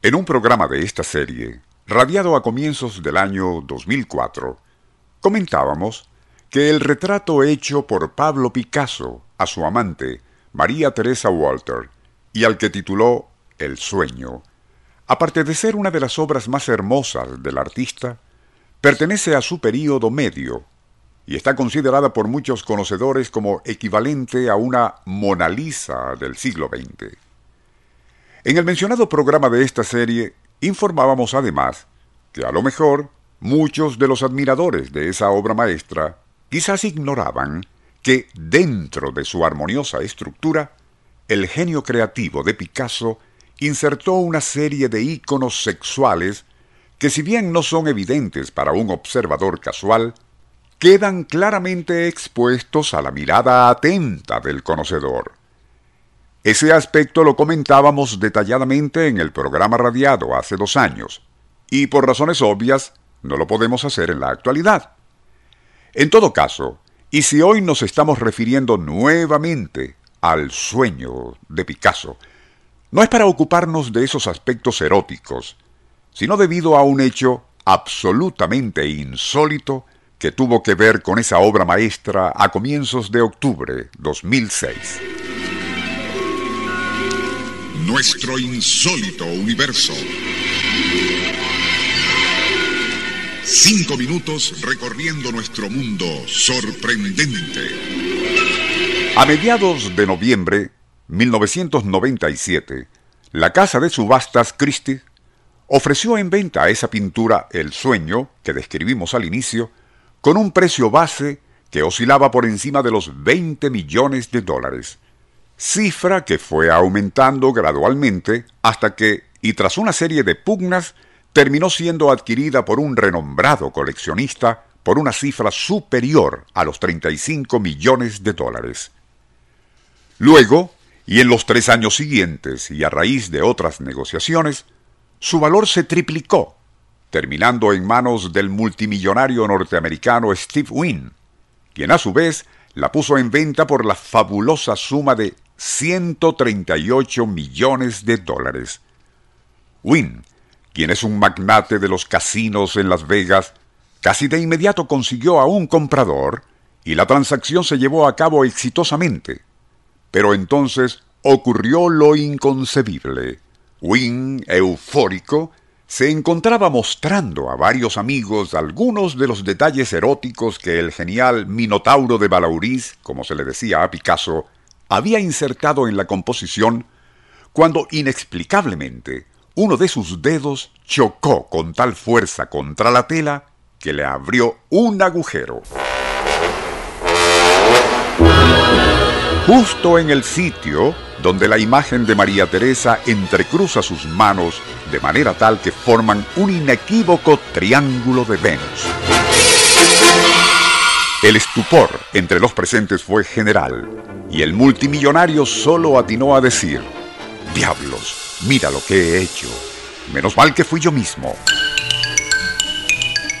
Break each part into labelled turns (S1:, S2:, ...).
S1: En un programa de esta serie, radiado a comienzos del año 2004, comentábamos que el retrato hecho por Pablo Picasso a su amante, María Teresa Walter, y al que tituló El sueño, aparte de ser una de las obras más hermosas del artista, pertenece a su período medio y está considerada por muchos conocedores como equivalente a una Mona Lisa del siglo XX. En el mencionado programa de esta serie informábamos además que a lo mejor muchos de los admiradores de esa obra maestra quizás ignoraban que dentro de su armoniosa estructura, el genio creativo de Picasso insertó una serie de íconos sexuales que si bien no son evidentes para un observador casual, quedan claramente expuestos a la mirada atenta del conocedor. Ese aspecto lo comentábamos detalladamente en el programa radiado hace dos años, y por razones obvias no lo podemos hacer en la actualidad. En todo caso, y si hoy nos estamos refiriendo nuevamente al sueño de Picasso, no es para ocuparnos de esos aspectos eróticos, sino debido a un hecho absolutamente insólito que tuvo que ver con esa obra maestra a comienzos de octubre 2006.
S2: Nuestro insólito universo. Cinco minutos recorriendo nuestro mundo sorprendente.
S1: A mediados de noviembre 1997, la casa de subastas Christie ofreció en venta esa pintura El sueño que describimos al inicio con un precio base que oscilaba por encima de los 20 millones de dólares, cifra que fue aumentando gradualmente hasta que, y tras una serie de pugnas, terminó siendo adquirida por un renombrado coleccionista por una cifra superior a los 35 millones de dólares. Luego, y en los tres años siguientes y a raíz de otras negociaciones, su valor se triplicó, terminando en manos del multimillonario norteamericano Steve Wynn, quien a su vez la puso en venta por la fabulosa suma de 138 millones de dólares. Wynn quien es un magnate de los casinos en Las Vegas, casi de inmediato consiguió a un comprador y la transacción se llevó a cabo exitosamente. Pero entonces ocurrió lo inconcebible. Wynne, eufórico, se encontraba mostrando a varios amigos algunos de los detalles eróticos que el genial Minotauro de Balaurís, como se le decía a Picasso, había insertado en la composición, cuando inexplicablemente uno de sus dedos chocó con tal fuerza contra la tela que le abrió un agujero. Justo en el sitio donde la imagen de María Teresa entrecruza sus manos de manera tal que forman un inequívoco triángulo de Venus. El estupor entre los presentes fue general y el multimillonario solo atinó a decir, Diablos, Mira lo que he hecho. Menos mal que fui yo mismo.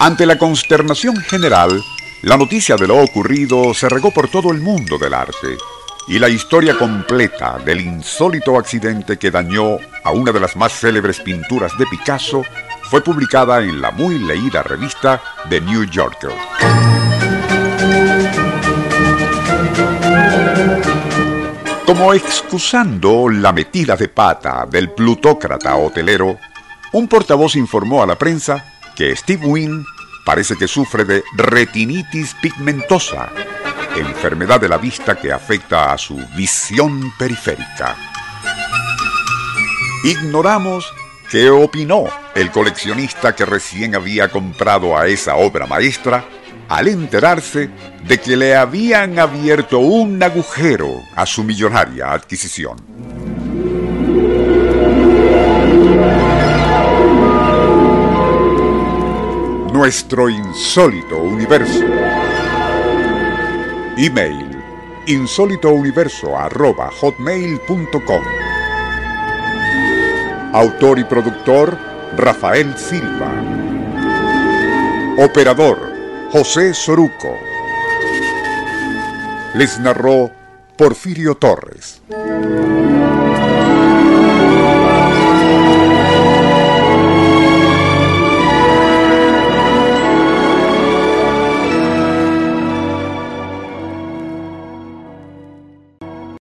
S1: Ante la consternación general, la noticia de lo ocurrido se regó por todo el mundo del arte y la historia completa del insólito accidente que dañó a una de las más célebres pinturas de Picasso fue publicada en la muy leída revista The New Yorker. Como excusando la metida de pata del plutócrata hotelero, un portavoz informó a la prensa que Steve Wynn parece que sufre de retinitis pigmentosa, enfermedad de la vista que afecta a su visión periférica. Ignoramos qué opinó el coleccionista que recién había comprado a esa obra maestra al enterarse de que le habían abierto un agujero a su millonaria adquisición. Nuestro insólito universo. Email insólitouniverso.hotmail.com Autor y productor Rafael Silva. Operador José Soruco. Les narró Porfirio Torres.